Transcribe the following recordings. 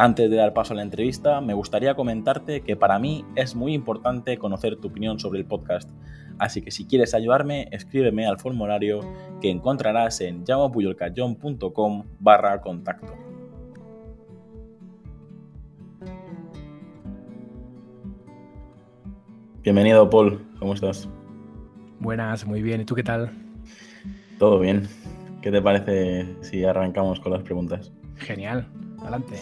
Antes de dar paso a la entrevista, me gustaría comentarte que para mí es muy importante conocer tu opinión sobre el podcast, así que si quieres ayudarme, escríbeme al formulario que encontrarás en llamapuyolcayón.com barra contacto. Bienvenido, Paul. ¿Cómo estás? Buenas, muy bien. ¿Y tú qué tal? Todo bien. ¿Qué te parece si arrancamos con las preguntas? Genial. Adelante.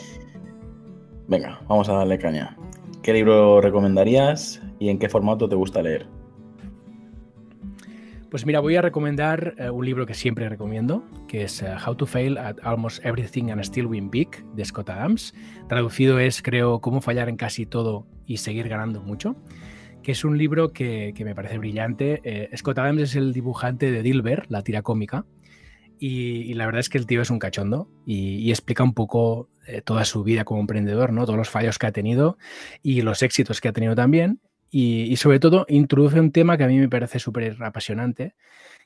Venga, vamos a darle caña. ¿Qué libro recomendarías y en qué formato te gusta leer? Pues mira, voy a recomendar eh, un libro que siempre recomiendo, que es eh, How to Fail at Almost Everything and Still Win Big, de Scott Adams. Traducido es, creo, Cómo fallar en casi todo y seguir ganando mucho, que es un libro que, me parece brillante. Eh, Scott Adams es el dibujante de Dilbert, la tira cómica, y, la verdad es que el tío es un cachondo y, explica un poco eh, toda su vida como emprendedor, ¿no? Todos los fallos que ha tenido y los éxitos que ha tenido también. Y, sobre todo introduce un tema que a mí me parece súper apasionante,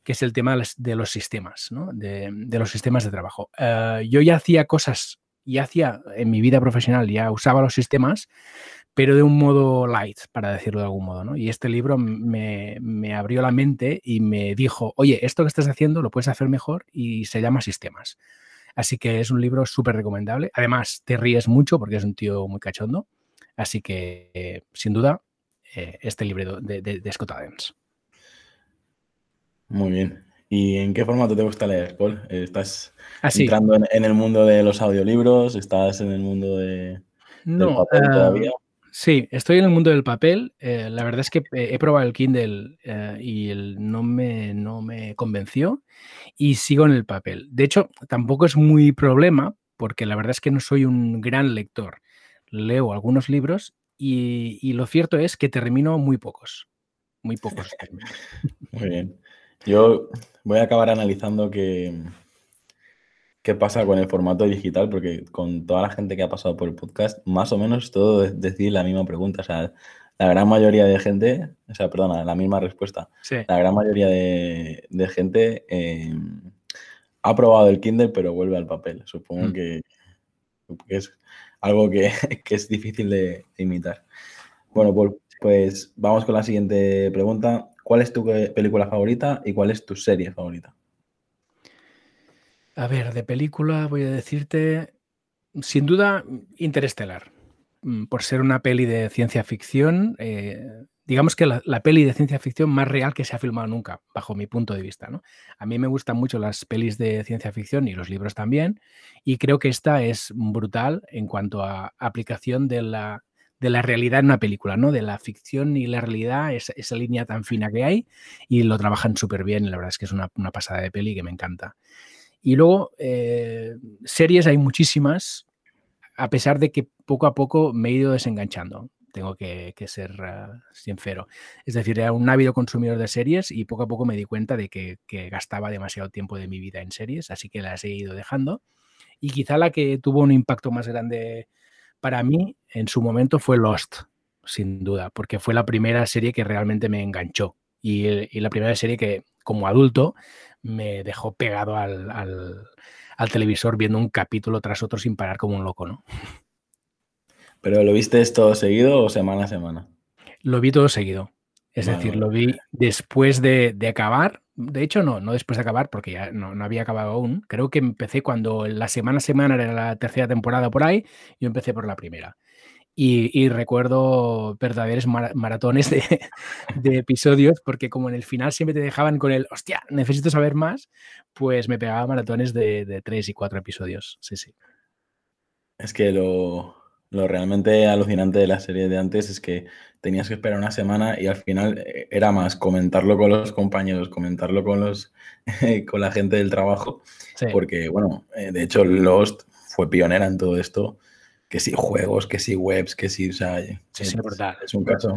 que es el tema de los sistemas, ¿no? de, los sistemas de trabajo. Eh, yo ya hacía cosas, ya hacía en mi vida profesional, ya usaba los sistemas, pero de un modo light, para decirlo de algún modo. ¿no? Y este libro me, abrió la mente y me dijo, oye, esto que estás haciendo lo puedes hacer mejor y se llama Sistemas. Así que es un libro súper recomendable. Además, te ríes mucho porque es un tío muy cachondo. Así que, sin duda, eh, este libro de, de, Scott Adams. Muy bien. ¿Y en qué formato te gusta leer, Paul? ¿Estás ah, entrando en, el mundo de los audiolibros? ¿Estás en el mundo de, no, papel todavía? Sí, estoy en el mundo del papel. Eh, la verdad es que he probado el Kindle eh, y el, no, me, no me convenció y sigo en el papel. De hecho, tampoco es muy problema porque la verdad es que no soy un gran lector. Leo algunos libros y, y lo cierto es que termino muy pocos. Muy pocos. muy bien. Yo voy a acabar analizando que qué pasa con el formato digital, porque con toda la gente que ha pasado por el podcast, más o menos todo es decir la misma pregunta. O sea, la gran mayoría de gente, o sea, perdona, la misma respuesta. La gran mayoría de, gente eh, ha probado el Kindle, pero vuelve al papel. Supongo mm. que, es algo que, es difícil de, imitar. Bueno, pues, pues vamos con la siguiente pregunta. ¿Cuál es tu película favorita y cuál es tu serie favorita? A ver, de película voy a decirte, sin duda, Interestelar. Mm, por ser una peli de ciencia ficción, eh, digamos que la, peli de ciencia ficción más real que se ha filmado nunca, bajo mi punto de vista. ¿no? A mí me gustan mucho las pelis de ciencia ficción y los libros también, y creo que esta es brutal en cuanto a aplicación de la, de la realidad en una película, ¿no? De la ficción y la realidad, esa, esa línea tan fina que hay, y lo trabajan súper bien, la verdad es que es una, una pasada de peli que me encanta. Y luego, eh, series hay muchísimas, a pesar de que poco a poco me he ido desenganchando. Tengo que, ser uh, sincero. Es decir, era un ávido consumidor de series y poco a poco me di cuenta de que, gastaba demasiado tiempo de mi vida en series, así que las he ido dejando. Y quizá la que tuvo un impacto más grande para mí en su momento fue Lost, sin duda, porque fue la primera serie que realmente me enganchó y la primera serie que como adulto me dejó pegado al, televisor viendo un capítulo tras otro sin parar como un loco, ¿no? ¿Pero lo viste todo seguido o semana a semana? Lo vi todo seguido. Es decir, lo vi después de, acabar. De hecho, no, no después de acabar, porque ya no, no, había acabado aún. Creo que empecé cuando la semana a semana era la tercera temporada por ahí. Yo empecé por la primera. Y, recuerdo verdaderos maratones de, episodios, porque como en el final siempre te dejaban con el, hostia, necesito saber más, pues me pegaba maratones de, tres y cuatro episodios. Sí, sí. Es que lo, realmente alucinante de la serie de antes es que tenías que esperar una semana y al final eh, era más comentarlo con los compañeros, comentarlo con, los, con la gente del trabajo, porque, bueno, eh, de hecho Lost fue pionera en todo esto que si juegos, que si webs, que si, o sea, sí, es, brutal, es un caso.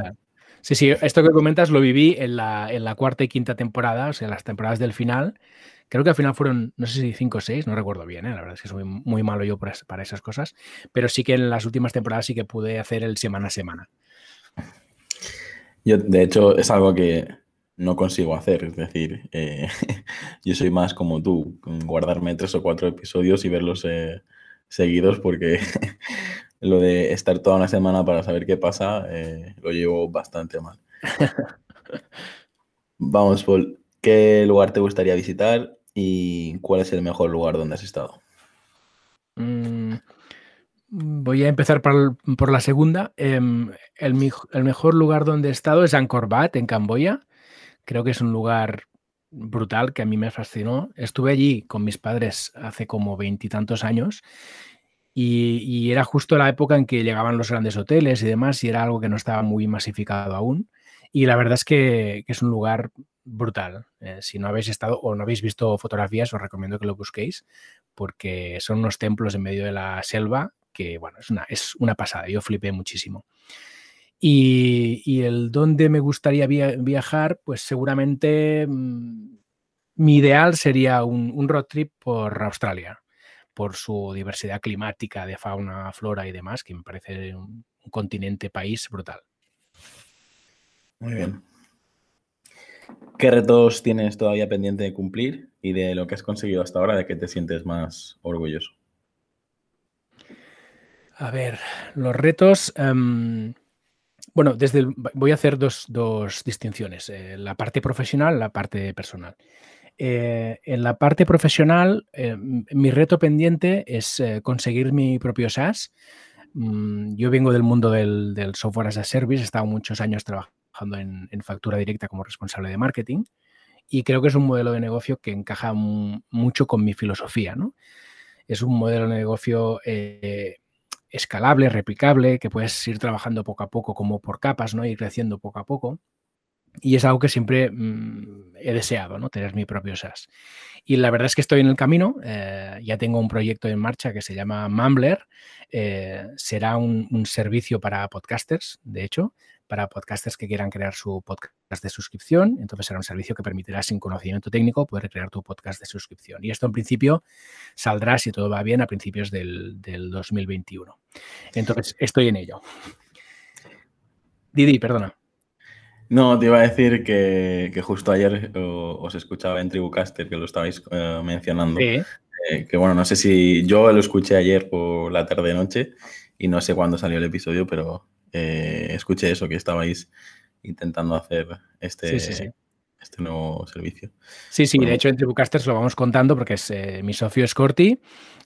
Sí, sí, esto que comentas lo viví en la, en la cuarta y quinta temporada, o sea, las temporadas del final. Creo que al final fueron, no sé si cinco o seis, no recuerdo bien, ¿eh? la verdad es que soy muy malo yo para esas cosas, pero sí que en las últimas temporadas sí que pude hacer el semana a semana. Yo, de hecho, es algo que no consigo hacer, es decir, eh, yo soy más como tú, guardarme tres o cuatro episodios y verlos eh, seguidos porque lo de estar toda una semana para saber qué pasa eh, lo llevo bastante mal. Vamos, Paul, ¿qué lugar te gustaría visitar y cuál es el mejor lugar donde has estado? Mm, voy a empezar por, la segunda. Em, el, mejor lugar donde he estado es Angkor Wat, en Camboya. Creo que es un lugar brutal que a mí me fascinó. Estuve allí con mis padres hace como veintitantos años y, era justo la época en que llegaban los grandes hoteles y demás y era algo que no estaba muy masificado aún. Y la verdad es que es un lugar brutal. Eh, si no habéis estado o no habéis visto fotografías, os recomiendo que lo busquéis porque son unos templos en medio de la selva que, bueno, es una, es una pasada. Yo flipé muchísimo. Y, el dónde me gustaría viajar, pues seguramente mm, mi ideal sería un, road trip por Australia, por su diversidad climática de fauna, flora y demás, que me parece un continente, país brutal. Muy bien. ¿Qué retos tienes todavía pendiente de cumplir y de lo que has conseguido hasta ahora, de qué te sientes más orgulloso? A ver, los retos. Em, bueno, desde voy a hacer dos, distinciones, eh, la parte profesional, la parte personal. Eh, en la parte profesional, eh, mi reto pendiente es conseguir mi propio SaaS. Mm, yo vengo del mundo del, software as a service, he estado muchos años trabajando en, factura directa como responsable de marketing y creo que es un modelo de negocio que encaja mucho con mi filosofía. ¿no? Es un modelo de negocio escalable, replicable, que puedes ir trabajando poco a poco como por capas, ¿no? ir creciendo poco a poco. Y es algo que siempre mm, he deseado, ¿no? Tener mi propio SaaS. Y la verdad es que estoy en el camino. Eh, ya tengo un proyecto en marcha que se llama Mumbler. Eh, será un, un, servicio para podcasters, de hecho, para podcasters que quieran crear su podcast de suscripción. Entonces será un servicio que permitirá sin conocimiento técnico poder crear tu podcast de suscripción. Y esto en principio saldrá, si todo va bien, a principios del, 2021. Entonces estoy en ello. Didi, perdona. No, te iba a decir que, justo ayer os escuchaba en Tribucaster, que lo estabais eh, mencionando. Eh, que bueno, no sé si yo lo escuché ayer por la tarde-noche y no sé cuándo salió el episodio, pero eh, escuché eso, que estabais intentando hacer este, este nuevo servicio. Sí, sí, de hecho en Tribucasters lo vamos contando porque es eh, mi socio es Corti,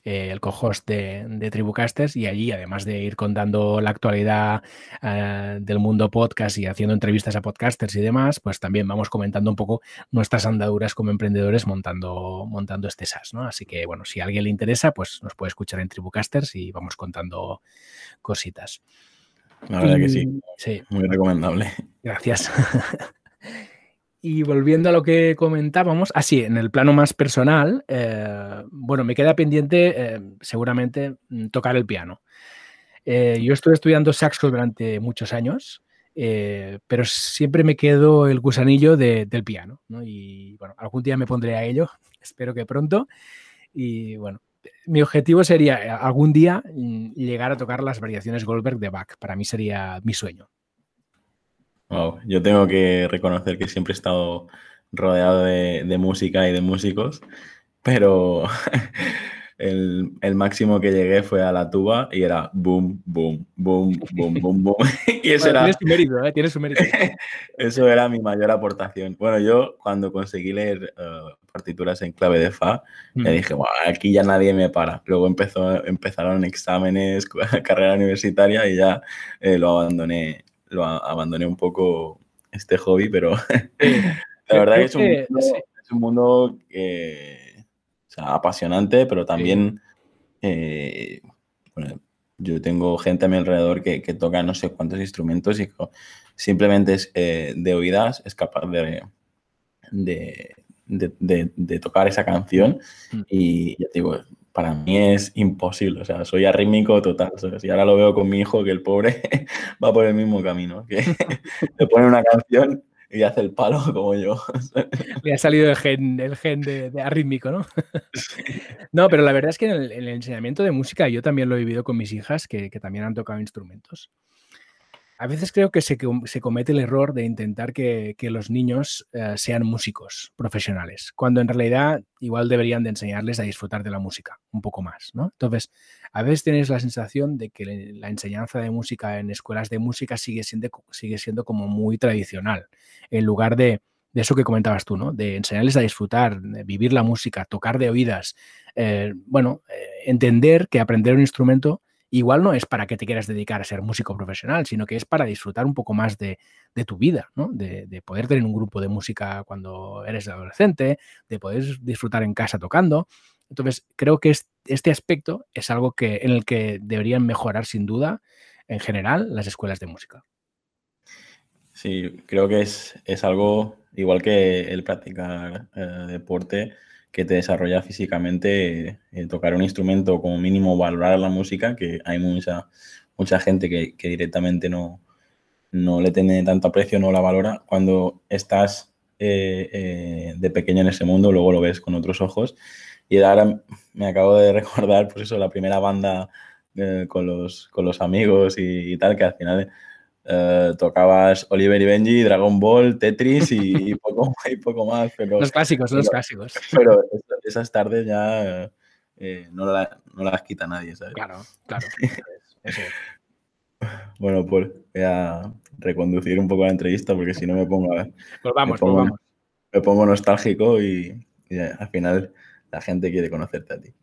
eh, el co-host de, de, Tribucasters, y allí, además de ir contando la actualidad del mundo podcast y haciendo entrevistas a podcasters y demás, pues también vamos comentando un poco nuestras andaduras como emprendedores montando, montando este SaaS, ¿no? Así que, bueno, si a alguien le interesa, pues nos puede escuchar en Tribucasters y vamos contando cositas. La verdad que sí. sí. Muy recomendable. Gracias. y volviendo a lo que comentábamos, así, en el plano más personal, eh, bueno, me queda pendiente eh, seguramente mm, tocar el piano. Eh, yo estuve estudiando saxo durante muchos años, pero siempre me quedo el gusanillo del piano, ¿no? Y bueno, algún día me pondré a ello, espero que pronto. Y bueno, mi objetivo sería eh, algún día mm, llegar a tocar las variaciones Goldberg de Bach. Para mí sería mi sueño. Yo tengo que reconocer que siempre he estado rodeado de música y de músicos, pero el, máximo que llegué fue a la tuba y era boom, boom, boom, boom, boom, boom. y eso era... Tienes su mérito, ¿eh? Tienes su mérito. eso era mi mayor aportación. Bueno, yo cuando conseguí leer eh, partituras en clave de Fa, me mm. dije, aquí ya nadie me para. Luego empezó, empezaron exámenes, carrera universitaria y ya eh, lo abandoné, lo abandoné un poco este hobby, pero la verdad es, un es un mundo que apasionante, pero también eh, yo tengo gente a mi alrededor que, toca no sé cuántos instrumentos y simplemente es, eh, de oídas es capaz de, de, tocar esa canción mm. y ya te digo, para mí es imposible. O sea, soy arrítmico total. Y ahora lo veo con mi hijo, que el pobre va por el mismo camino. Que le pone una canción y hace el palo como yo. Le ha salido el gen, el gen de, arrítmico, ¿no? No, pero la verdad es que en el, enseñamiento de música yo también lo he vivido con mis hijas que, que también han tocado instrumentos. A veces creo que se, comete el error de intentar que, los niños eh, sean músicos profesionales, cuando en realidad igual deberían de enseñarles a disfrutar de la música un poco más, ¿no? Entonces, a veces tienes la sensación de que la enseñanza de música en escuelas de música sigue siendo, sigue siendo como muy tradicional, en lugar de, eso que comentabas tú, ¿no? De enseñarles a disfrutar, de vivir la música, tocar de oídas, eh, bueno, eh, entender que aprender un instrumento igual no es para que te quieras dedicar a ser músico profesional, sino que es para disfrutar un poco más de, tu vida. De, poder tener un grupo de música cuando eres adolescente, de poder disfrutar en casa tocando. Entonces, creo que este aspecto es algo que, en el que deberían mejorar sin duda, en general, las escuelas de música. Sí, creo que es, es algo igual que el practicar eh, deporte que te desarrolla físicamente, eh, tocar un instrumento como mínimo, valorar la música, que hay mucha, mucha gente que, directamente no, no le tiene tanto aprecio, no la valora. Cuando estás eh, eh, de pequeño en ese mundo, luego lo ves con otros ojos. Y ahora me acabo de recordar, pues eso, la primera banda con, los, con los amigos y, tal, que al final eh, tocabas Oliver y Benji, Dragon Ball, Tetris y, poco, y poco, más. Pero, los clásicos, los clásicos. Pero esas tardes ya eh, no, no, las quita nadie, ¿sabes? Claro, claro. Bueno, pues voy a reconducir un poco la entrevista porque si no me pongo. Pues vamos, me pongo, vamos. Me pongo nostálgico y, al final la gente quiere conocerte a ti.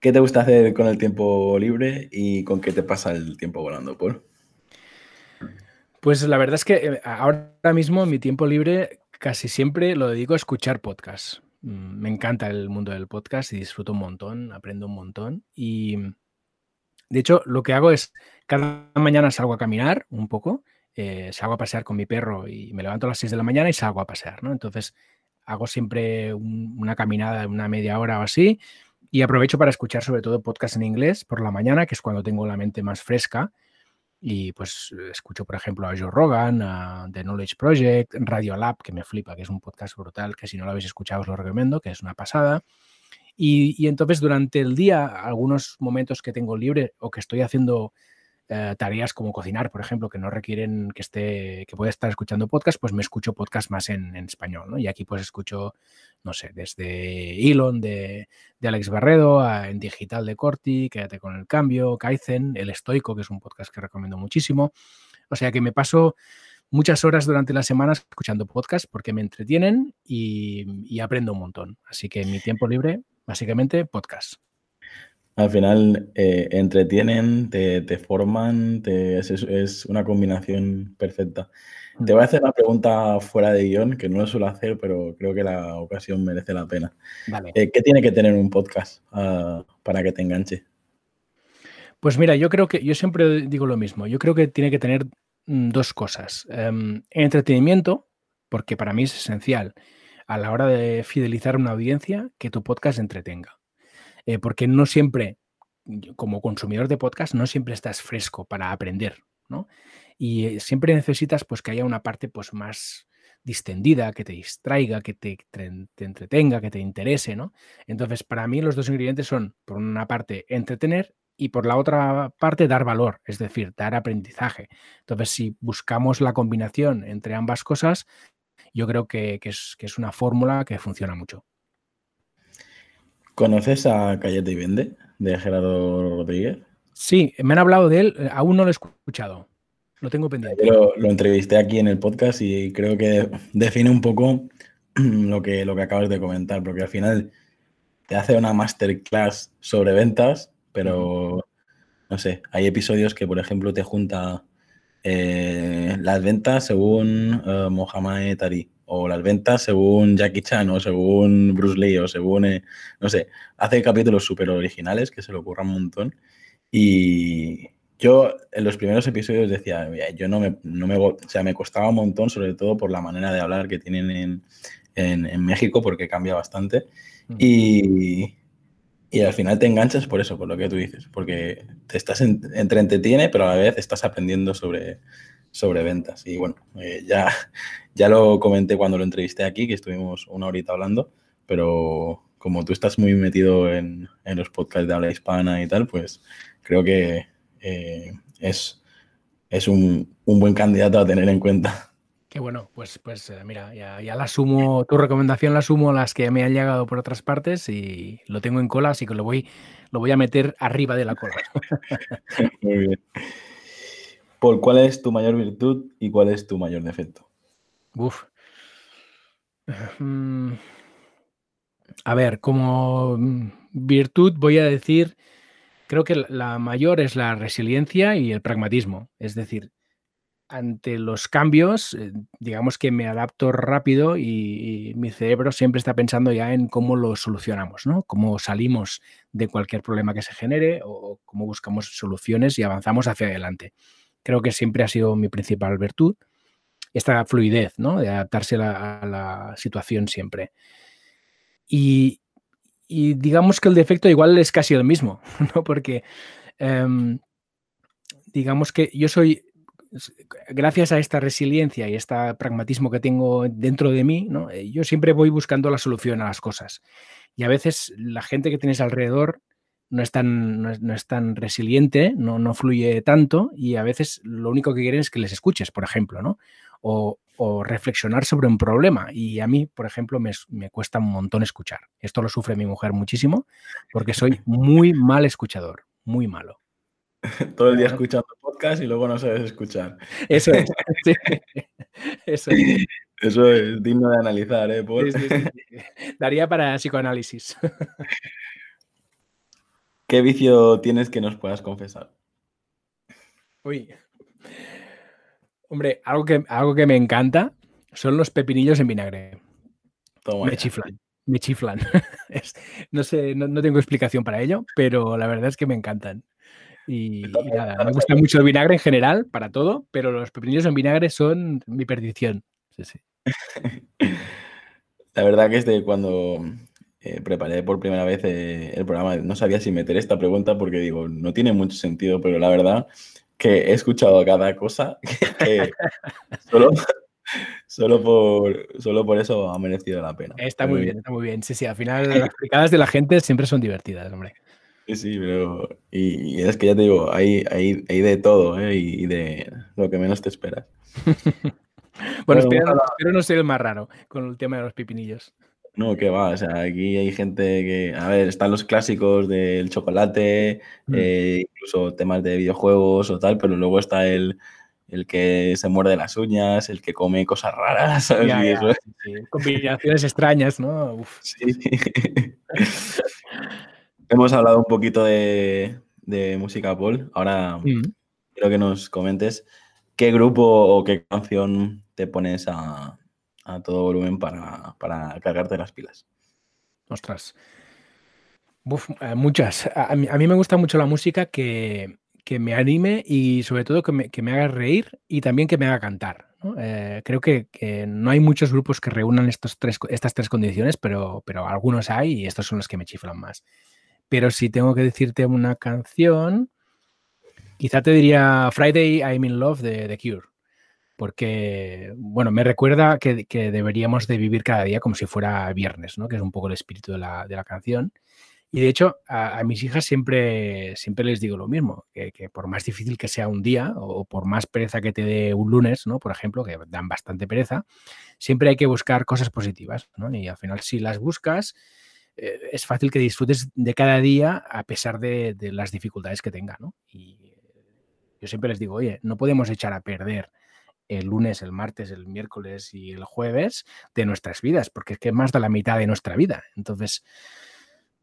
¿Qué te gusta hacer con el tiempo libre y con qué te pasa el tiempo volando, Paul? Pues la verdad es que eh, ahora mismo mi tiempo libre casi siempre lo dedico a escuchar podcasts. Mm, me encanta el mundo del podcast y disfruto un montón, aprendo un montón. Y de hecho, lo que hago es, cada mañana salgo a caminar un poco, eh, salgo a pasear con mi perro y me levanto a las 6 de la mañana y salgo a pasear, ¿no? Entonces, hago siempre una caminada de una media hora o así y aprovecho para escuchar sobre todo podcasts en inglés por la mañana, que es cuando tengo la mente más fresca y pues escucho, por ejemplo, a Joe Rogan, a The Knowledge Project, Radio Lab, que me flipa, que es un podcast brutal, que si no lo habéis escuchado os lo recomiendo, que es una pasada. Y, y entonces durante el día, algunos momentos que tengo libre o que estoy haciendo eh, tareas como cocinar, por ejemplo, que no requieren que esté, que pueda estar escuchando podcast, pues me escucho podcast más en, español, ¿no? Y aquí pues escucho, no sé, desde Elon de, Alex Barredo, a, en Digital de Corti, Quédate con el Cambio, Kaizen, El Estoico, que es un podcast que recomiendo muchísimo. O sea que me paso muchas horas durante la semana escuchando podcast porque me entretienen y, aprendo un montón. Así que mi tiempo libre, básicamente, podcast al final eh, entretienen, te, forman, es, una combinación perfecta. Te voy a hacer una pregunta fuera de guion, que no lo suelo hacer, pero creo que la ocasión merece la pena. Eh, ¿Qué tiene que tener un podcast ah, para que te enganche? Pues mira, yo creo que, yo siempre digo lo mismo, yo creo que tiene que tener mm, dos cosas. Em, entretenimiento, porque para mí es esencial a la hora de fidelizar una audiencia que tu podcast entretenga. Eh, porque no siempre, como consumidor de podcast, no siempre estás fresco para aprender, ¿no? Y eh, siempre necesitas pues que haya una parte pues más distendida, que te distraiga, que te, te, entretenga, que te interese, ¿no? Entonces, para mí los dos ingredientes son, por una parte, entretener y por la otra parte, dar valor, es decir, dar aprendizaje. Entonces, si buscamos la combinación entre ambas cosas, yo creo que es una fórmula que funciona mucho. ¿Conoces a Callete y Vende de Gerardo Rodríguez? Sí, me han hablado de él, aún no lo he escuchado. Lo tengo pendiente. Lo, lo entrevisté aquí en el podcast y creo que define un poco lo que, lo que acabas de comentar, porque al final te hace una masterclass sobre ventas, pero no sé, hay episodios que, por ejemplo, te junta eh, las ventas según eh, Mohamed Tari o las ventas según Jackie Chan o según Bruce Lee o según, eh, no sé, hace capítulos súper originales que se le ocurran un montón. Y yo en los primeros episodios decía, yo no me, no me, o sea, me costaba un montón, sobre todo por la manera de hablar que tienen en, en, México, porque cambia bastante. Y, Y al final te enganchas por eso, por lo que tú dices, porque te estás entre entretiene, pero a la vez estás aprendiendo sobre, sobre ventas. Y bueno, eh, ya, ya lo comenté cuando lo entrevisté aquí, que estuvimos una horita hablando, pero como tú estás muy metido en, los podcasts de habla hispana y tal, pues creo que eh, es, es un, buen candidato a tener en cuenta. Qué bueno, pues, pues eh, mira, ya, ya la sumo, tu recomendación la sumo a las que me han llegado por otras partes y lo tengo en cola, así que lo voy, lo voy a meter arriba de la cola. Muy bien. Paul, ¿cuál es tu mayor virtud y cuál es tu mayor defecto? Uf. Mm, a ver, como mm, virtud voy a decir, creo que la mayor es la resiliencia y el pragmatismo. Es decir, ante los cambios, eh, digamos que me adapto rápido y, mi cerebro siempre está pensando ya en cómo lo solucionamos, ¿no? Cómo salimos de cualquier problema que se genere o cómo buscamos soluciones y avanzamos hacia adelante. Creo que siempre ha sido mi principal virtud. Esta fluidez, ¿no? De adaptarse a la situación siempre. Y, digamos que el defecto igual es casi el mismo, ¿no? Porque em, digamos que yo soy, gracias a esta resiliencia y este pragmatismo que tengo dentro de mí, ¿no? Yo siempre voy buscando la solución a las cosas. Y a veces la gente que tienes alrededor no es tan, no es, tan resiliente, no, no, fluye tanto y a veces lo único que quieren es que les escuches, por ejemplo, ¿no? O, o reflexionar sobre un problema. Y a mí, por ejemplo, me, cuesta un montón escuchar. Esto lo sufre mi mujer muchísimo porque soy muy mal escuchador, muy malo. Todo el día escuchando podcast y luego no sabes escuchar. Eso es. Eso es. Eso es digno de analizar, ¿eh? Daría para psicoanálisis. ¿Qué vicio tienes que nos puedas confesar? Uy, Hombre, algo que, algo que me encanta son los pepinillos en vinagre. me chiflan, me chiflan. no sé, no, tengo explicación para ello, pero la verdad es que me encantan. Y, nada, me gusta mucho el vinagre en general, para todo, pero los pepinillos en vinagre son mi perdición. Sí, sí. La verdad que es de cuando eh, preparé por primera vez eh, el programa, no sabía si meter esta pregunta porque digo, no tiene mucho sentido, pero la verdad que he escuchado cada cosa que, solo, por, solo por eso ha merecido la pena. Está muy bien, está muy bien. Sí, sí, al final las explicadas de la gente siempre son divertidas, hombre. Sí, sí, pero. Y, es que ya te digo, hay, hay, hay de todo, ¿eh? Y de lo que menos te esperas. bueno, espero, espero, no ser el más raro con el tema de los pipinillos. No, que va, o sea, aquí hay gente que, a ver, están los clásicos del chocolate, mm. eh, incluso temas de videojuegos o tal, pero luego está el, que se muerde las uñas, el que come cosas raras, ¿sabes? Combinaciones extrañas, ¿no? Sí. Hemos hablado un poquito de, música Paul. Ahora mm. quiero que nos comentes qué grupo o qué canción te pones a, a todo volumen para, cargarte las pilas. Ostras. Eh, muchas. A mí, me gusta mucho la música que, me anime y sobre todo que me, haga reír y también que me haga cantar. Eh, creo que, no hay muchos grupos que reúnan estos tres, estas tres condiciones, pero, pero algunos hay y estos son los que me chiflan más. Pero si tengo que decirte una canción, quizá te diría Friday I'm in Love de The Cure porque, bueno, me recuerda que, deberíamos de vivir cada día como si fuera viernes, ¿no? Que es un poco el espíritu de la, canción. Y de hecho, a, mis hijas siempre, siempre les digo lo mismo, que, por más difícil que sea un día o por más pereza que te dé un lunes, ¿no? Por ejemplo, que dan bastante pereza, siempre hay que buscar cosas positivas, ¿no? Y al final, si las buscas, eh, es fácil que disfrutes de cada día a pesar de, de las dificultades que tenga, ¿no? Y yo siempre les digo, oye, no podemos echar a perder el lunes, el martes, el miércoles y el jueves de nuestras vidas, porque es que más de la mitad de nuestra vida. Entonces,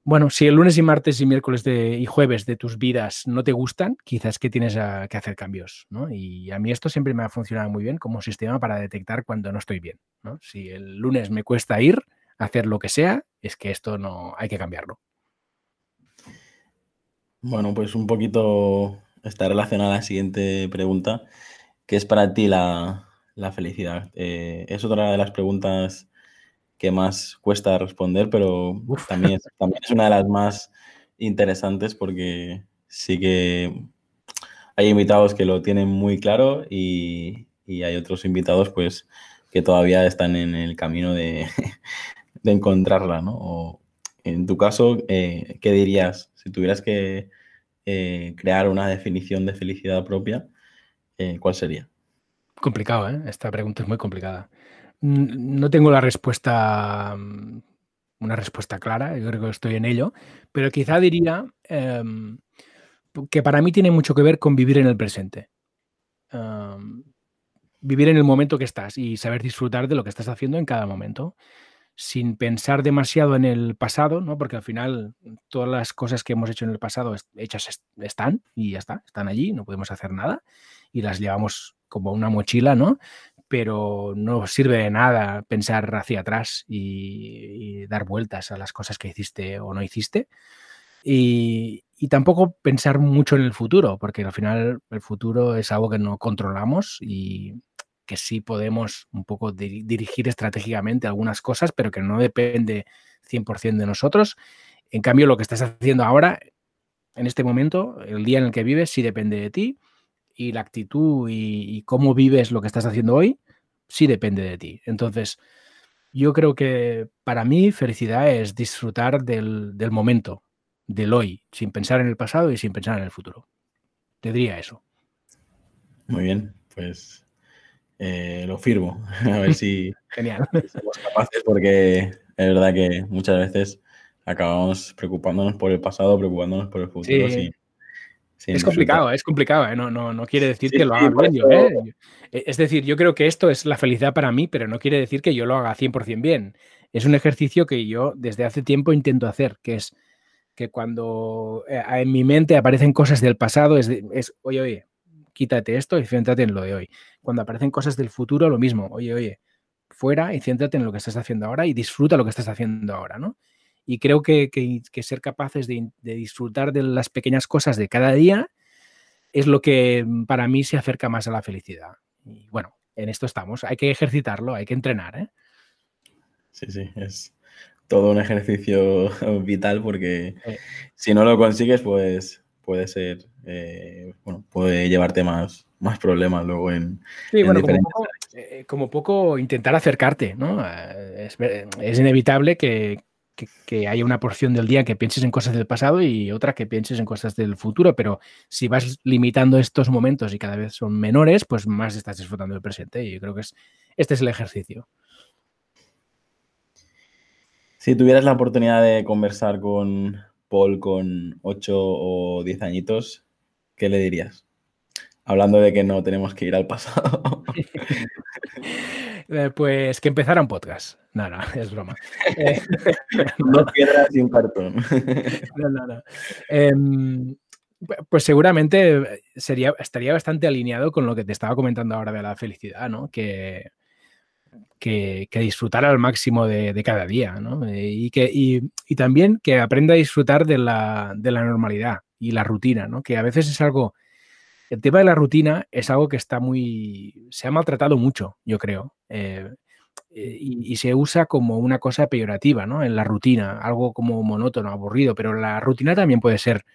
bueno, si el lunes y martes y miércoles y jueves de tus vidas no te gustan, quizás que tienes que hacer cambios, ¿no? Y a mí esto siempre me ha funcionado muy bien como sistema para detectar cuando no estoy bien. Si el lunes me cuesta ir a hacer lo que sea, es que esto no hay que cambiarlo. Bueno, pues un poquito está relacionada a la siguiente pregunta. ¿Qué es para ti la, felicidad? Eh, es otra de las preguntas que más cuesta responder, pero también, es, también es una de las más interesantes porque sí que hay invitados que lo tienen muy claro y, hay otros invitados pues que todavía están en el camino de, encontrarla, ¿no? O en tu caso, eh, ¿qué dirías si tuvieras que eh, crear una definición de felicidad propia? Eh, ¿Cuál sería? Complicado, ¿eh? Esta pregunta es muy complicada. No tengo la respuesta, mm, una respuesta clara, yo creo que estoy en ello, pero quizá diría em, que para mí tiene mucho que ver con vivir en el presente. vivir en el momento que estás y saber disfrutar de lo que estás haciendo en cada momento, sin pensar demasiado en el pasado, ¿no? Porque al final todas las cosas que hemos hecho en el pasado hechas están y ya está, están allí, no podemos hacer nada y las llevamos como una mochila, ¿no? Pero no sirve de nada pensar hacia atrás y, dar vueltas a las cosas que hiciste o no hiciste. Y, tampoco pensar mucho en el futuro, porque al final el futuro es algo que no controlamos y que sí podemos un poco dirigir estratégicamente algunas cosas, pero que no depende 100% de nosotros. En cambio, lo que estás haciendo ahora, en este momento, el día en el que vives, sí depende de ti y la actitud y, cómo vives lo que estás haciendo hoy, sí depende de ti. Entonces, yo creo que para mí felicidad es disfrutar del, momento, del hoy, sin pensar en el pasado y sin pensar en el futuro. Te diría eso. Muy bien, pues eh, lo firmo. A ver si, Genial. somos capaces, porque es verdad que muchas veces acabamos preocupándonos por el pasado, preocupándonos por el futuro. Sí es complicado, es complicado, ¿eh? no, no, no, quiere decir que lo haga bien yo. ¿eh? Es decir, yo creo que esto es la felicidad para mí, pero no quiere decir que yo lo haga 100% bien. Es un ejercicio que yo desde hace tiempo intento hacer, que es que cuando en mi mente aparecen cosas del pasado, es, es oye, oye, quítate esto y céntrate en lo de hoy. Cuando aparecen cosas del futuro, lo mismo, oye, oye, fuera y céntrate en lo que estás haciendo ahora y disfruta lo que estás haciendo ahora, ¿no? Y creo que, ser capaces de, disfrutar de las pequeñas cosas de cada día es lo que mm, para mí se acerca más a la felicidad. Y bueno, en esto estamos. Hay que ejercitarlo, hay que entrenar. ¿eh? Sí, sí, es todo un ejercicio vital porque si no lo consigues, pues puede ser, eh, bueno, puede llevarte más, más problemas luego en. Sí, bueno, eh, como poco, intentar acercarte, ¿no? es inevitable que, que, haya una porción del día que pienses en cosas del pasado y otra que pienses en cosas del futuro, pero si vas limitando estos momentos y cada vez son menores, pues más estás disfrutando del presente y yo creo que es, este es el ejercicio. Si tuvieras la oportunidad de conversar con Paul con 8 o 10 añitos, ¿qué le dirías? Hablando de que no tenemos que ir al pasado. Eh, pues que empezara un podcast. No, no, es broma. Eh, no piedras un cartón. no, no, no. Em, pues seguramente sería, estaría bastante alineado con lo que te estaba comentando ahora de la felicidad, ¿no? Que, que, disfrutar al máximo de, cada día. Eh, y, que, y, también que aprenda a disfrutar de la, de la, normalidad y la rutina, ¿no? Que a veces es algo el tema de la rutina es algo que está muy. se ha maltratado mucho, yo creo. Eh, eh, y, se usa como una cosa peyorativa, ¿no? En la rutina, algo como monótono, aburrido, pero la rutina también puede ser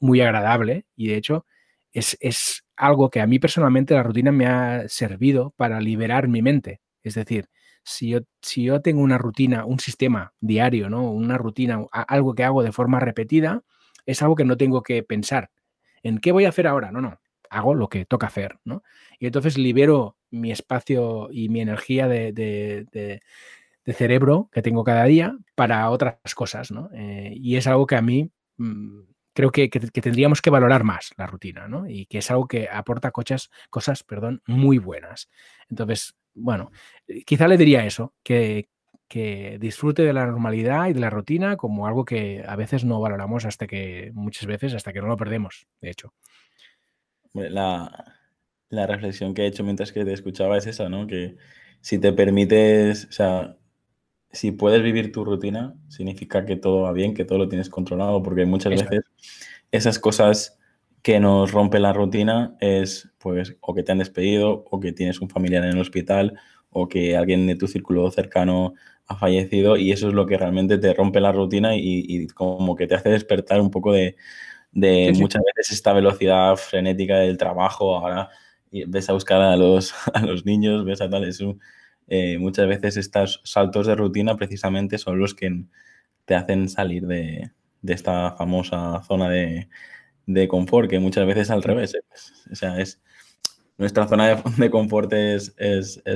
muy agradable y de hecho es, es algo que a mí personalmente la rutina me ha servido para liberar mi mente. Es decir, si yo, si yo tengo una rutina, un sistema diario, ¿no? Una rutina, algo que hago de forma repetida, es algo que no tengo que pensar. ¿En qué voy a hacer ahora? No, no hago lo que toca hacer, ¿no? Y entonces libero mi espacio y mi energía de, cerebro que tengo cada día para otras cosas, ¿no? Eh, y es algo que a mí mm, creo que, tendríamos que valorar más la rutina, ¿no? Y que es algo que aporta cosas, cosas perdón, muy buenas. Entonces, bueno, quizá le diría eso, que, que disfrute de la normalidad y de la rutina como algo que a veces no valoramos hasta que, muchas veces, hasta que no lo perdemos, de hecho. La, reflexión que he hecho mientras que te escuchaba es esa, ¿no? Que si te permites, o sea, si puedes vivir tu rutina, significa que todo va bien, que todo lo tienes controlado, porque muchas veces esas cosas que nos rompen la rutina es, pues, o que te han despedido, o que tienes un familiar en el hospital, o que alguien de tu círculo cercano ha fallecido y eso es lo que realmente te rompe la rutina y, como que te hace despertar un poco de, muchas veces esta velocidad frenética del trabajo. Ahora ves a buscar a los, a los niños, ves a tal, eso, eh, muchas veces estos saltos de rutina precisamente son los que te hacen salir de, esta famosa zona de, confort, que muchas veces al revés. ¿eh? O sea, es, nuestra zona de, confort es,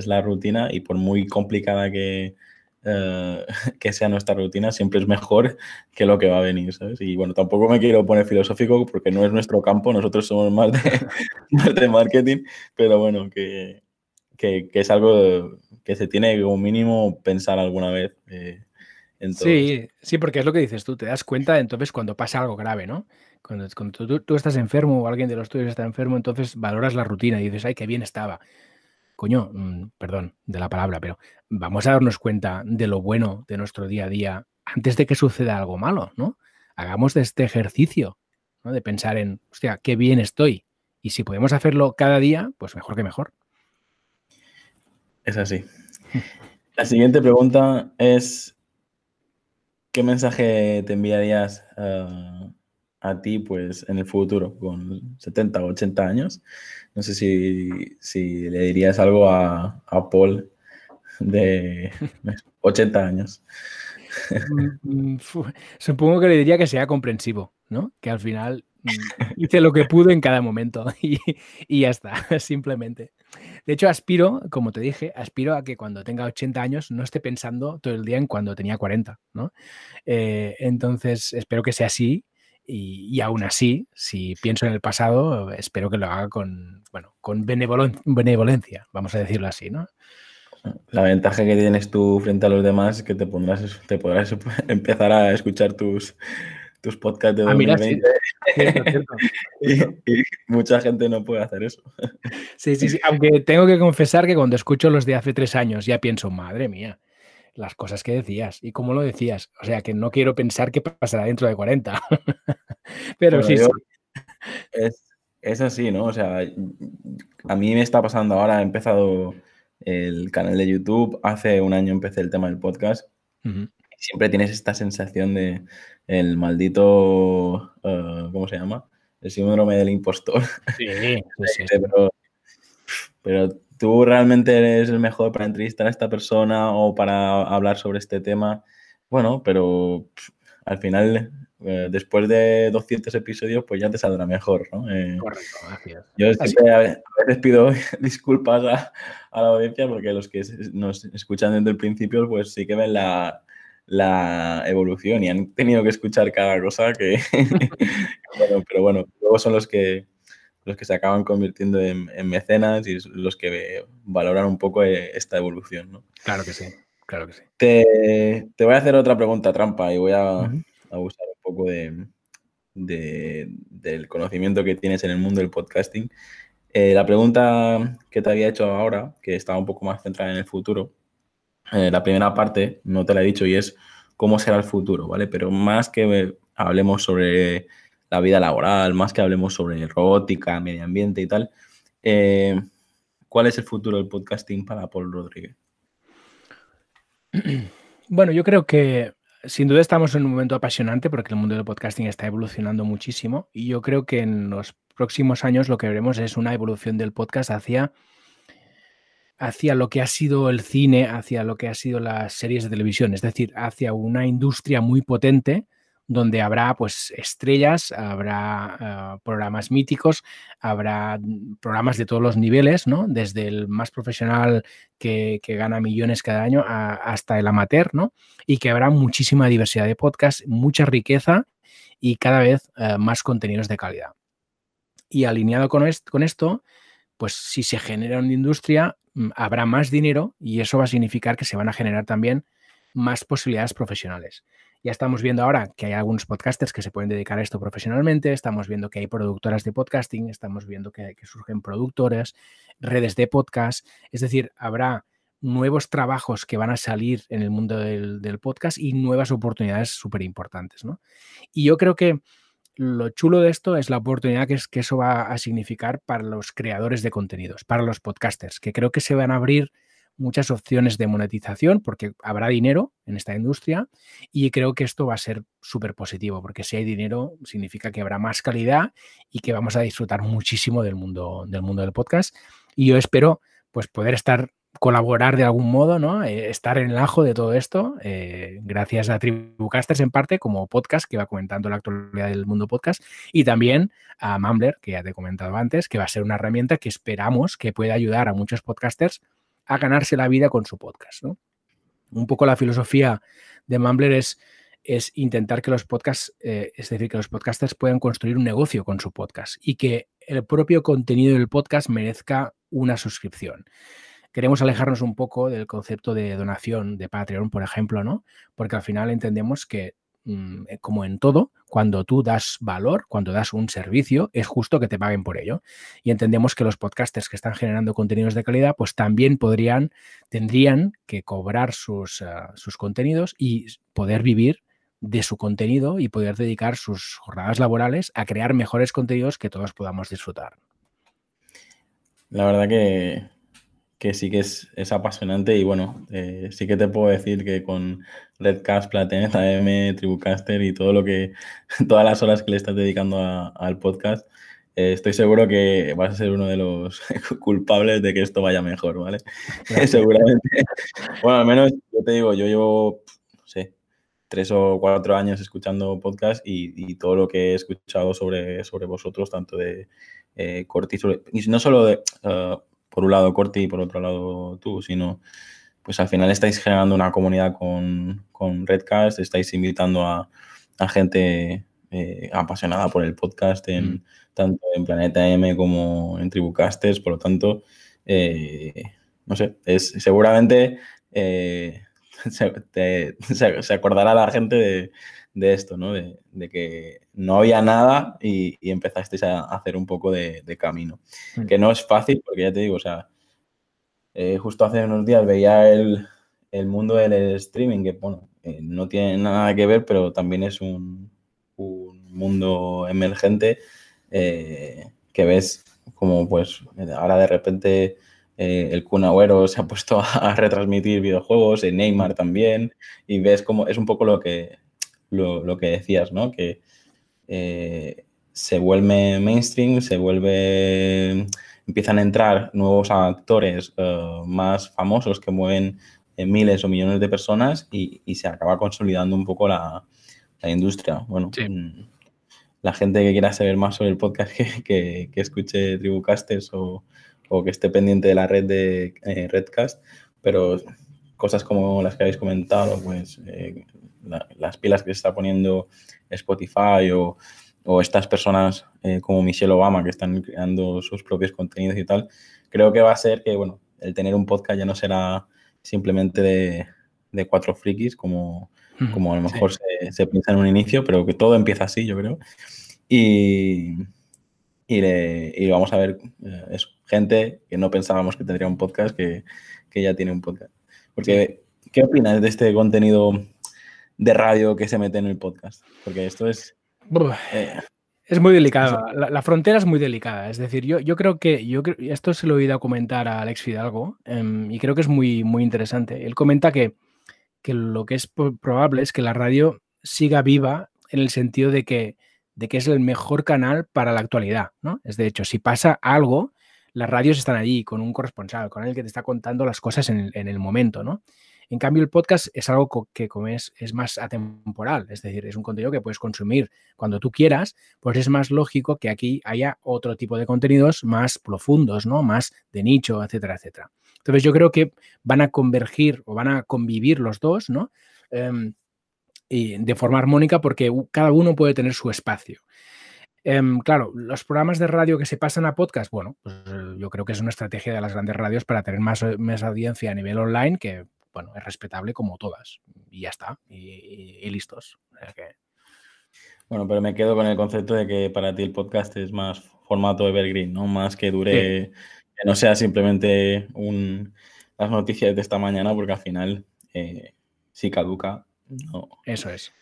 la rutina y por muy complicada que, eh, que sea nuestra rutina, siempre es mejor que lo que va a venir, ¿sabes? Y bueno, tampoco me quiero poner filosófico porque no es nuestro campo, nosotros somos más de, marketing, pero bueno, que, es algo que se tiene como mínimo pensar alguna vez. Eh, sí, sí, porque es lo que dices tú, te das cuenta entonces cuando pasa algo grave, ¿no? Cuando, tú, estás enfermo o alguien de los tuyos está enfermo, entonces valoras la rutina y dices, ay, qué bien estaba. Coño, mm, perdón de la palabra, pero vamos a darnos cuenta de lo bueno de nuestro día a día antes de que suceda algo malo, ¿no? Hagamos de este ejercicio, ¿no? De pensar en, hostia, qué bien estoy. Y si podemos hacerlo cada día, pues mejor que mejor. Es así. La siguiente pregunta es, ¿qué mensaje te enviarías uh, a ti pues en el futuro con 70 o 80 años. No sé si, le dirías algo a, Paul de 80 años. Mm, mm, supongo que le diría que sea comprensivo, ¿no? Que al final mm, hice lo que pude en cada momento y, ya está, simplemente. De hecho, aspiro, como te dije, aspiro a que cuando tenga 80 años no esté pensando todo el día en cuando tenía 40, ¿no? Eh, entonces, espero que sea así y, aún así, si pienso en el pasado, espero que lo haga con, bueno, con benevolencia, vamos a decirlo así, ¿no? La ventaja que tienes tú frente a los demás es que te, pondrás, te podrás empezar a escuchar tus, tus podcasts de 2020. Ah, y, mucha gente no puede hacer eso. Sí, sí, sí. Aunque tengo que confesar que cuando escucho los de hace tres años ya pienso, madre mía, las cosas que decías y cómo lo decías. O sea, que no quiero pensar qué pasará dentro de 40. Pero sí, sí. Es, así, ¿no? O sea, a mí me está pasando ahora, he empezado el canal de YouTube, hace un año empecé el tema del podcast. Siempre tienes esta sensación de el maldito, uh, ¿cómo se llama? El síndrome del impostor. Sí, sí, pero, pero tú realmente eres el mejor para entrevistar a esta persona o para hablar sobre este tema. Bueno, pero al final, eh, después de 200 episodios, pues ya te saldrá mejor, ¿no? Eh, Correcto, gracias. Yo a, veces pido disculpas a, la audiencia porque los que nos escuchan desde el principio, pues sí que ven la, evolución y han tenido que escuchar cada cosa que... bueno, pero bueno, luego son los que los que se acaban convirtiendo en, mecenas y los que valoran un poco eh, esta evolución, ¿no? Claro que sí, claro que sí. Te, voy a hacer otra pregunta trampa y voy a, usar un poco de, del conocimiento que tienes en el mundo del podcasting. Eh, la pregunta que te había hecho ahora, que estaba un poco más centrada en el futuro, eh, la primera parte no te la he dicho y es cómo será el futuro, ¿vale? Pero más que hablemos sobre la vida laboral, más que hablemos sobre robótica, medio ambiente y tal. Eh, ¿Cuál es el futuro del podcasting para Paul Rodríguez? Bueno, yo creo que sin duda estamos en un momento apasionante porque el mundo del podcasting está evolucionando muchísimo y yo creo que en los próximos años lo que veremos es una evolución del podcast hacia, hacia lo que ha sido el cine, hacia lo que ha sido las series de televisión, es decir, hacia una industria muy potente donde habrá pues estrellas, habrá ah, programas míticos, habrá programas de todos los niveles, ¿no? Desde el más profesional que, gana millones cada año hasta el amateur, ¿no? Y que habrá muchísima diversidad de podcasts, mucha riqueza y cada vez ah, más contenidos de calidad. Y alineado con, con esto, pues si se genera una industria, mm, habrá más dinero y eso va a significar que se van a generar también más posibilidades profesionales. Ya estamos viendo ahora que hay algunos podcasters que se pueden dedicar a esto profesionalmente, estamos viendo que hay productoras de podcasting, estamos viendo que, surgen productoras, redes de podcast, es decir, habrá nuevos trabajos que van a salir en el mundo del, podcast y nuevas oportunidades súper importantes. ¿no? Y yo creo que lo chulo de esto es la oportunidad que, es, que eso va a significar para los creadores de contenidos, para los podcasters, que creo que se van a abrir muchas opciones de monetización porque habrá dinero en esta industria y creo que esto va a ser súper positivo porque si hay dinero significa que habrá más calidad y que vamos a disfrutar muchísimo del mundo del, mundo del podcast y yo espero pues poder estar colaborar de algún modo, ¿no? Eh, estar en el ajo de todo esto, eh, gracias a Tribucasters en parte, como podcast que va comentando la actualidad del mundo podcast, y también a Mumbler, que ya te he comentado antes, que va a ser una herramienta que esperamos que pueda ayudar a muchos podcasters a ganarse la vida con su podcast, ¿no? Un poco la filosofía de Mumbler es, es intentar que los podcasts, eh, es decir, que los podcasters puedan construir un negocio con su podcast y que el propio contenido del podcast merezca una suscripción queremos alejarnos un poco del concepto de donación de Patreon, por ejemplo, ¿no? Porque al final entendemos que, como en todo, cuando tú das valor, cuando das un servicio, es justo que te paguen por ello. Y entendemos que los podcasters que están generando contenidos de calidad, pues también podrían, tendrían que cobrar sus, ah, sus contenidos y poder vivir de su contenido y poder dedicar sus jornadas laborales a crear mejores contenidos que todos podamos disfrutar. La verdad que que sí que es, apasionante y bueno, eh, sí que te puedo decir que con Redcast, Platineta M, Tribucaster y todo lo que, todas las horas que le estás dedicando al podcast, eh, estoy seguro que vas a ser uno de los culpables de que esto vaya mejor, ¿vale? Seguramente. Bueno, al menos yo te digo, yo llevo, no sé, tres o cuatro años escuchando podcast y, todo lo que he escuchado sobre, sobre vosotros, tanto de eh, Corti, y no solo de... Uh, por un lado Corti y por otro lado tú, sino pues al final estáis generando una comunidad con, con Redcast, estáis invitando a, gente eh, apasionada por el podcast, en, mm. tanto en Planeta M como en Tribucasters, por lo tanto, eh, no sé, es seguramente eh, se, acordará la gente de, de esto, ¿no? De, que no había nada y, y empezasteis a hacer un poco de, camino. Mm. Que no es fácil, porque ya te digo, o sea, eh, justo hace unos días veía el, mundo del streaming, que bueno, eh, no tiene nada que ver, pero también es un, mundo emergente eh, que ves como pues ahora de repente el Kun se ha puesto a retransmitir videojuegos, Neymar también, y ves como es un poco lo que lo, que decías, ¿no? Que eh, se vuelve mainstream, se vuelve, empiezan a entrar nuevos actores eh, más famosos que mueven eh, miles o millones de personas y, se acaba consolidando un poco la, industria. Bueno, mm, la gente que quiera saber más sobre el podcast que, que, escuche Tribucasters o, o, que esté pendiente de la red de Redcast, pero cosas como las que habéis comentado, pues las pilas que se está poniendo Spotify o, estas personas eh, como Michelle Obama que están creando sus propios contenidos y tal, creo que va a ser que, bueno, el tener un podcast ya no será simplemente de, cuatro frikis como, como a lo mejor se, piensa en un inicio, pero que todo empieza así, yo creo. Y, y, vamos a ver eh, gente que no pensábamos que tendría un podcast que, que ya tiene un podcast. Porque, ¿qué opinas de este contenido de radio que se mete en el podcast. Porque esto es... Eh, es muy delicado. La, frontera es muy delicada. Es decir, yo, yo creo que yo esto se lo he oído comentar a Alex Fidalgo em, y creo que es muy, muy interesante. Él comenta que, que lo que es probable es que la radio siga viva en el sentido de que, de que es el mejor canal para la actualidad. ¿no? Es de hecho, si pasa algo, las radios están allí con un corresponsal, con el que te está contando las cosas en el, en el momento. ¿no? En cambio, el podcast es algo que como es, es más atemporal, es decir, es un contenido que puedes consumir cuando tú quieras, pues es más lógico que aquí haya otro tipo de contenidos más profundos, ¿no? Más de nicho, etcétera, etcétera. Entonces yo creo que van a convergir o van a convivir los dos, ¿no? Em, de forma armónica porque cada uno puede tener su espacio. Em, claro, los programas de radio que se pasan a podcast, bueno, pues yo creo que es una estrategia de las grandes radios para tener más, más audiencia a nivel online que bueno, es respetable como todas. Y ya está. Y, listos. Bueno, pero me quedo con el concepto de que para ti el podcast es más formato evergreen, ¿no? Más que dure, que no sea simplemente un, las noticias de esta mañana, porque al final, eh, si caduca, no. Eso es.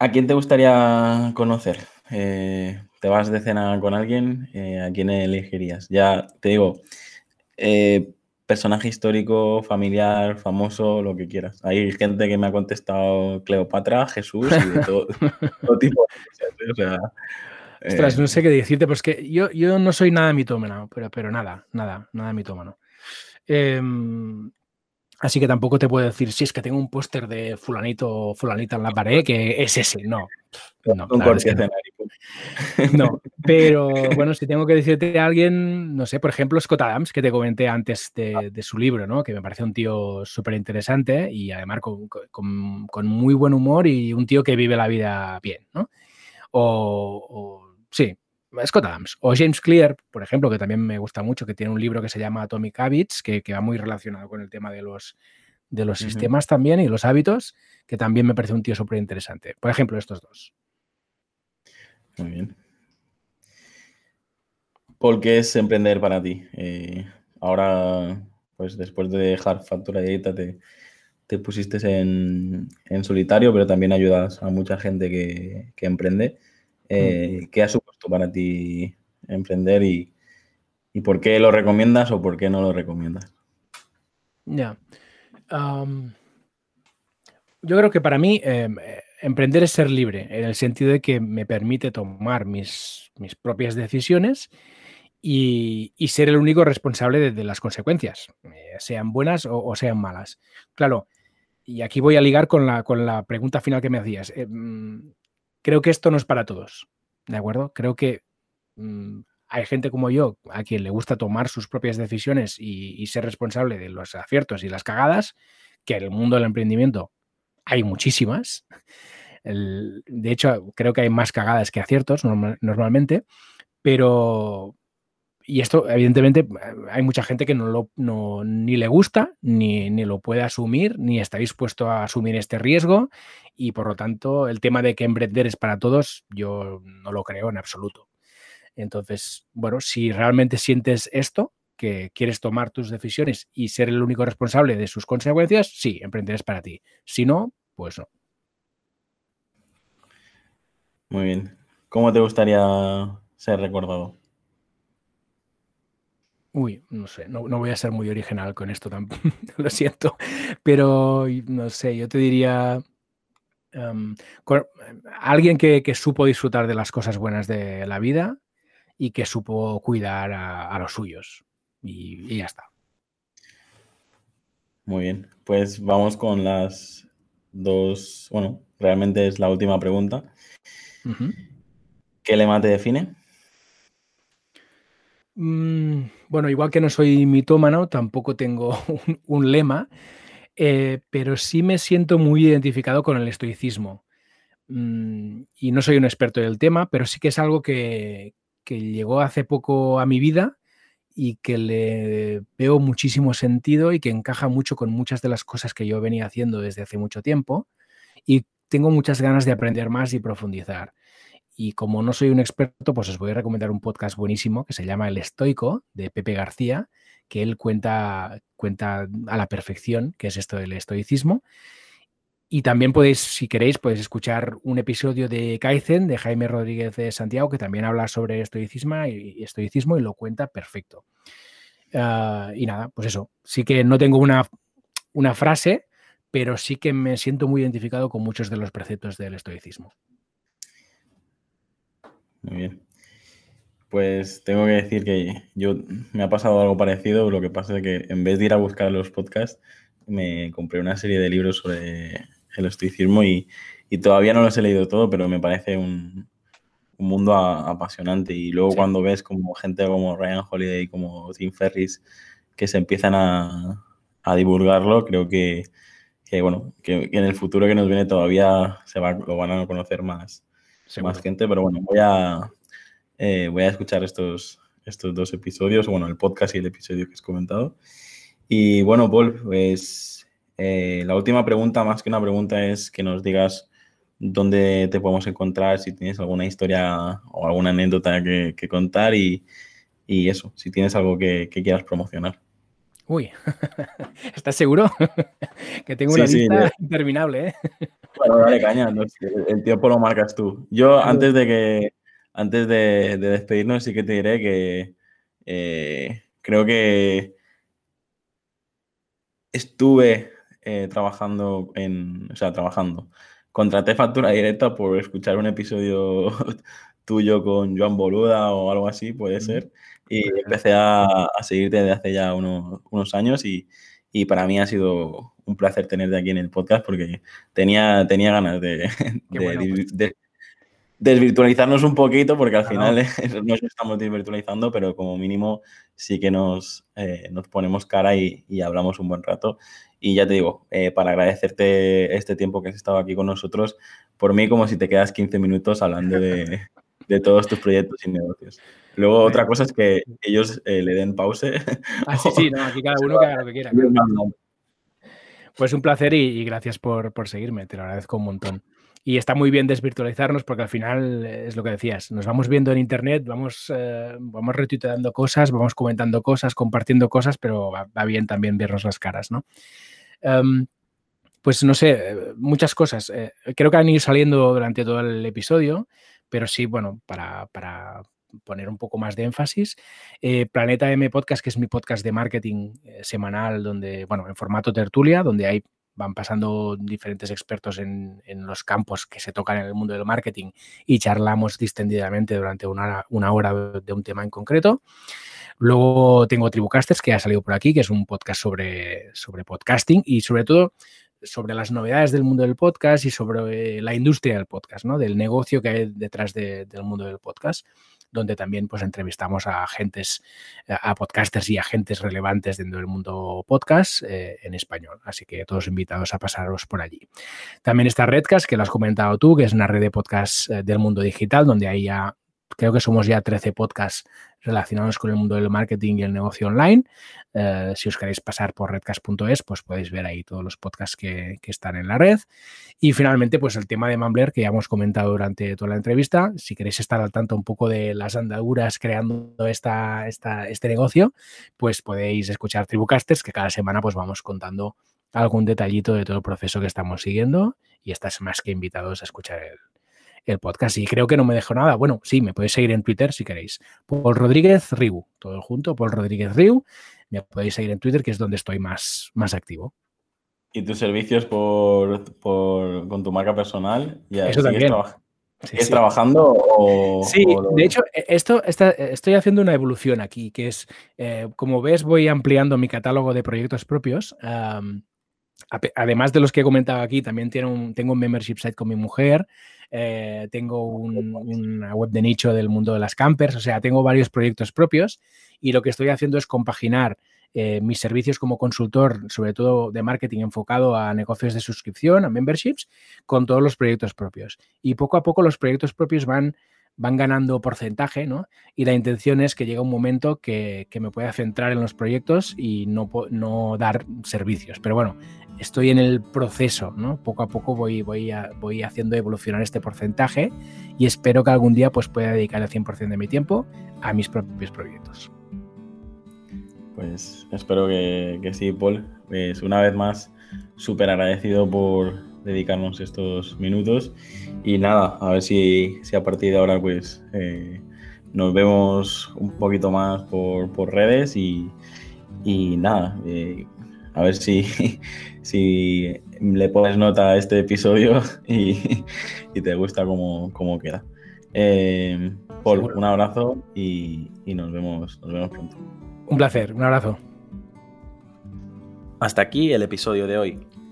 ¿A quién te gustaría conocer? Eh, ¿Te vas de cena con alguien? Eh, ¿A quién elegirías? Ya te digo, personaje histórico, familiar, famoso, lo que quieras. Hay gente que me ha contestado Cleopatra, Jesús y de todo, tipo de cosas. O sea, Ostras, no sé qué decirte, pues que yo, yo no soy nada mitómano, pero, pero nada, nada, nada mitómano. Así que tampoco te puedo decir si es que tengo un póster de fulanito o fulanita en la pared, que es ese, no. No, no. pero bueno, si tengo que decirte a alguien, no sé, por ejemplo, Scott Adams, que te comenté antes de, su libro, ¿no? Que me parece un tío súper interesante y además con, muy buen humor y un tío que vive la vida bien, ¿no? o sí, Scott Adams o James Clear, por ejemplo, que también me gusta mucho, que tiene un libro que se llama Atomic Habits, que, va muy relacionado con el tema de los, de los sistemas también y los hábitos, que también me parece un tío súper interesante. Por ejemplo, estos dos. Muy bien. ¿Por qué es emprender para ti? Eh, ahora, pues después de dejar factura directa, te, te pusiste en, solitario, pero también ayudas a mucha gente que, que emprende. Eh, ¿Qué ha supuesto para ti emprender y, por qué lo recomiendas o por qué no lo recomiendas? Ya. yo creo que para mí em, emprender es ser libre, en el sentido de que me permite tomar mis, mis propias decisiones y, ser el único responsable de, las consecuencias, eh, sean buenas o, sean malas. Claro, y aquí voy a ligar con la, con la pregunta final que me hacías. Em, creo que esto no es para todos, ¿de acuerdo? Creo que mm, hay gente como yo a quien le gusta tomar sus propias decisiones y, ser responsable de los aciertos y las cagadas, que en el mundo del emprendimiento hay muchísimas. de hecho, creo que hay más cagadas que aciertos normalmente, pero, y esto, evidentemente, hay mucha gente que no lo, no, ni le gusta, ni, ni, lo puede asumir, ni está dispuesto a asumir este riesgo. Y por lo tanto, el tema de que emprender es para todos, yo no lo creo en absoluto. Entonces, bueno, si realmente sientes esto, que quieres tomar tus decisiones y ser el único responsable de sus consecuencias, sí, emprender es para ti. Si no, pues no. Muy bien. ¿Cómo te gustaría ser recordado? Uy, no sé, no, voy a ser muy original con esto tampoco, lo siento, pero no sé, yo te diría em, alguien que, supo disfrutar de las cosas buenas de la vida y que supo cuidar a, los suyos y, ya está. Muy bien, pues vamos con las dos, bueno, realmente es la última pregunta. ¿Qué lema te define? Mm, bueno, igual que no soy mitómano, tampoco tengo un, lema, eh, pero sí me siento muy identificado con el estoicismo. Mm, y no soy un experto del tema, pero sí que es algo que, llegó hace poco a mi vida y que le veo muchísimo sentido y que encaja mucho con muchas de las cosas que yo venía haciendo desde hace mucho tiempo y tengo muchas ganas de aprender más y profundizar. Y como no soy un experto, pues os voy a recomendar un podcast buenísimo que se llama El Estoico de Pepe García, que él cuenta, cuenta a la perfección qué es esto del estoicismo. Y también podéis, si queréis, podéis escuchar un episodio de Kaizen de Jaime Rodríguez de Santiago, que también habla sobre estoicismo y, estoicismo y lo cuenta perfecto. Ah, y nada, pues eso. Sí que no tengo una, una frase, pero sí que me siento muy identificado con muchos de los preceptos del estoicismo. Muy bien. Pues tengo que decir que yo me ha pasado algo parecido, lo que pasa es que en vez de ir a buscar los podcasts, me compré una serie de libros sobre el estoicismo y, todavía no los he leído todo, pero me parece un, mundo apasionante. Y luego cuando ves como gente como Ryan Holiday, como Tim Ferris, que se empiezan a, divulgarlo, creo que, bueno, que, en el futuro que nos viene todavía se va, lo van a conocer más, más gente, pero bueno, voy a, eh, voy a escuchar estos, estos dos episodios, bueno, el podcast y el episodio que has comentado. Y bueno, Paul, pues eh, la última pregunta, más que una pregunta, es que nos digas dónde te podemos encontrar, si tienes alguna historia o alguna anécdota que, contar y, y, eso, si tienes algo que, quieras promocionar. Uy, ¿estás seguro? que tengo una lista interminable, ¿eh? Bueno, dale caña, el tiempo lo marcas tú. Yo antes de que antes de, despedirnos sí que te diré que eh, creo que estuve eh, trabajando en, o sea, trabajando. Contraté factura directa por escuchar un episodio tuyo con Joan Boluda o algo así, puede ser. Y empecé a, a seguirte desde hace ya unos, unos años y, y, para mí ha sido un placer tenerte aquí en el podcast porque tenía, tenía ganas de, de, de, desvirtualizarnos un poquito porque al final nos estamos desvirtualizando, pero como mínimo sí que nos, eh, nos ponemos cara y, y, hablamos un buen rato. Y ya te digo, eh, para agradecerte este tiempo que has estado aquí con nosotros, por mí como si te quedas 15 minutos hablando de, de todos tus proyectos y negocios. Luego otra cosa es que ellos eh, le den pause. Ah, sí, sí, no, aquí cada uno que haga lo que quiera. Pues un placer y, y gracias por, por seguirme, te lo agradezco un montón. Y está muy bien desvirtualizarnos porque al final es lo que decías, nos vamos viendo en internet, vamos, eh, vamos retuiteando cosas, vamos comentando cosas, compartiendo cosas, pero va, va bien también vernos las caras, ¿no? Um, pues no sé, muchas cosas. Eh, creo que han ido saliendo durante todo el episodio, pero sí, bueno, para, para poner un poco más de énfasis. Eh, Planeta M Podcast, que es mi podcast de marketing eh, semanal, donde, bueno, en formato tertulia, donde hay van pasando diferentes expertos en, en, los campos que se tocan en el mundo del marketing y charlamos distendidamente durante una, una hora de un tema en concreto. Luego tengo Tribucasters, que ha salido por aquí, que es un podcast sobre, sobre podcasting y sobre todo sobre las novedades del mundo del podcast y sobre la industria del podcast, ¿no? Del negocio que hay detrás de, del mundo del podcast donde también pues entrevistamos a agentes, a podcasters y agentes relevantes dentro del mundo podcast eh, en español. Así que todos invitados a pasaros por allí. También está Redcast, que lo has comentado tú, que es una red de podcast eh, del mundo digital, donde hay ya creo que somos ya 13 podcasts relacionados con el mundo del marketing y el negocio online. Eh, si os queréis pasar por redcast.es, pues podéis ver ahí todos los podcasts que, que, están en la red. Y finalmente, pues el tema de Mambler, que ya hemos comentado durante toda la entrevista. Si queréis estar al tanto un poco de las andaduras creando esta, esta, este negocio, pues podéis escuchar Tribucasters, que cada semana pues vamos contando algún detallito de todo el proceso que estamos siguiendo y estás más que invitados a escuchar el, el podcast. Y creo que no me dejo nada. Bueno, sí, me podéis seguir en Twitter si queréis. Paul Rodríguez Riu, todo junto, Paul Rodríguez Riu. Me podéis seguir en Twitter, que es donde estoy más, más activo. ¿Y tus servicios por, por con tu marca personal? ¿Ya Eso también. Traba sí, ¿Sigues sí. trabajando o, Sí, o de hecho, e, esto esta, estoy haciendo una evolución aquí, que es, eh, como ves, voy ampliando mi catálogo de proyectos propios. Um, además de los que he comentado aquí, también tengo un, tengo un membership site con mi mujer, eh, tengo un, una web de nicho del mundo de las campers, o sea, tengo varios proyectos propios y lo que estoy haciendo es compaginar eh, mis servicios como consultor, sobre todo de marketing enfocado a negocios de suscripción, a memberships, con todos los proyectos propios. Y poco a poco los proyectos propios van van ganando porcentaje, ¿no? Y la intención es que llegue un momento que, que me pueda centrar en los proyectos y no, no, dar servicios. Pero bueno, estoy en el proceso, ¿no? Poco a poco voy, voy, voy haciendo evolucionar este porcentaje y espero que algún día pues, pueda dedicar el 100% de mi tiempo a mis propios proyectos. Pues espero que, que sí, Paul. Pues una vez más, súper agradecido por dedicarnos estos minutos. Y nada, a ver si, si a partir de ahora pues eh, nos vemos un poquito más por, por redes y, y nada, eh, a ver si, si le pones nota a este episodio y, y te gusta cómo, cómo queda. Eh, Paul, Seguro. un abrazo y, y nos, vemos, nos vemos pronto. Un placer, un abrazo. Hasta aquí el episodio de hoy.